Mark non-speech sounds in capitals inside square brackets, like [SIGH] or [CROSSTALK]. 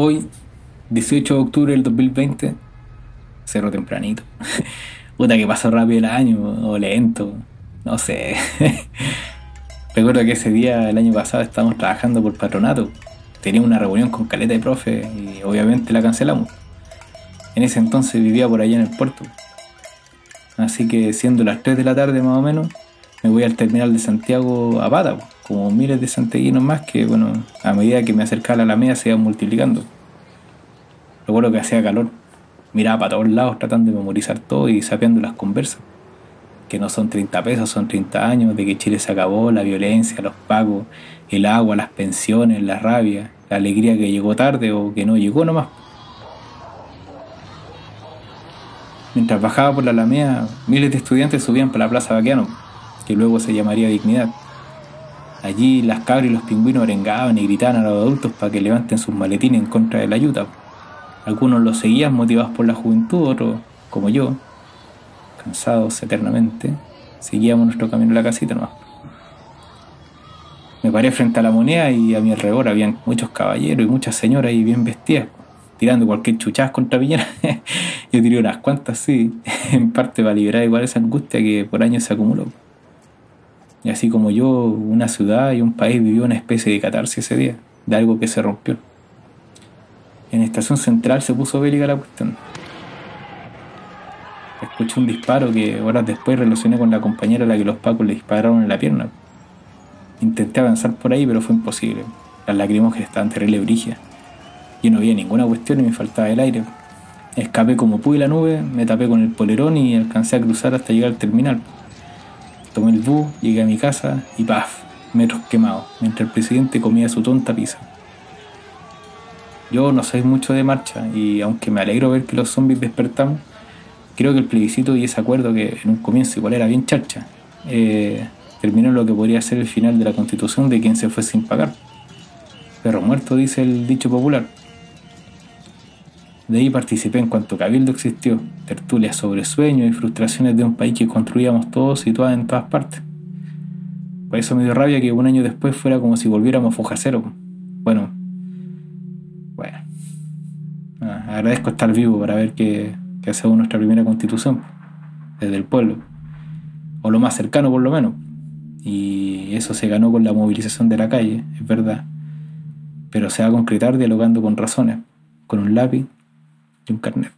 Hoy, 18 de octubre del 2020, cerro tempranito. [LAUGHS] Puta que pasó rápido el año, o lento, no sé. [LAUGHS] Recuerdo que ese día, el año pasado, estábamos trabajando por patronato. Teníamos una reunión con caleta de profe y obviamente la cancelamos. En ese entonces vivía por allá en el puerto. Así que siendo las 3 de la tarde más o menos, me voy al terminal de Santiago a pata, como miles de santiaguinos más que, bueno, a medida que me acercaba a la Alameda se iban multiplicando. Recuerdo que hacía calor, miraba para todos lados tratando de memorizar todo y sapeando las conversas. Que no son 30 pesos, son 30 años, de que Chile se acabó, la violencia, los pagos, el agua, las pensiones, la rabia, la alegría que llegó tarde o que no llegó nomás. Mientras bajaba por la Alameda, miles de estudiantes subían para la Plaza Baqueano, que luego se llamaría Dignidad. Allí las cabras y los pingüinos arengaban y gritaban a los adultos para que levanten sus maletines en contra de la ayuda. Algunos los seguían motivados por la juventud, otros, como yo, cansados eternamente, seguíamos nuestro camino a la casita nomás. Me paré frente a la moneda y a mi alrededor habían muchos caballeros y muchas señoras ahí bien vestidas, tirando cualquier chuchaz contra Piñera. [LAUGHS] Yo tiré unas cuantas, sí, [LAUGHS] en parte para liberar igual esa angustia que por años se acumuló. Y así como yo, una ciudad y un país vivió una especie de catarsis ese día, de algo que se rompió. En Estación Central se puso bélica la cuestión. Escuché un disparo que horas después relacioné con la compañera a la que los pacos le dispararon en la pierna. Intenté avanzar por ahí, pero fue imposible. Las lacrimógenas estaban terrible brigia. Yo no había ninguna cuestión y me faltaba el aire. Escapé como pude la nube, me tapé con el polerón y alcancé a cruzar hasta llegar al terminal. Tomé el bus, llegué a mi casa y ¡paf! Metros quemados, mientras el presidente comía su tonta pizza. Yo no soy mucho de marcha y aunque me alegro ver que los zombies despertamos, creo que el plebiscito y ese acuerdo que en un comienzo igual era bien charcha, eh, terminó lo que podría ser el final de la constitución de quien se fue sin pagar. Perro muerto, dice el dicho popular. De ahí participé en cuanto cabildo existió, tertulias sobre sueños y frustraciones de un país que construíamos todos todas en todas partes. Por eso me dio rabia que un año después fuera como si volviéramos a foja cero. Bueno, bueno. Agradezco estar vivo para ver que, hacemos nuestra primera constitución, desde el pueblo, o lo más cercano por lo menos. Y eso se ganó con la movilización de la calle, es verdad. Pero se va a concretar dialogando con razones, con un lápiz y un carnet.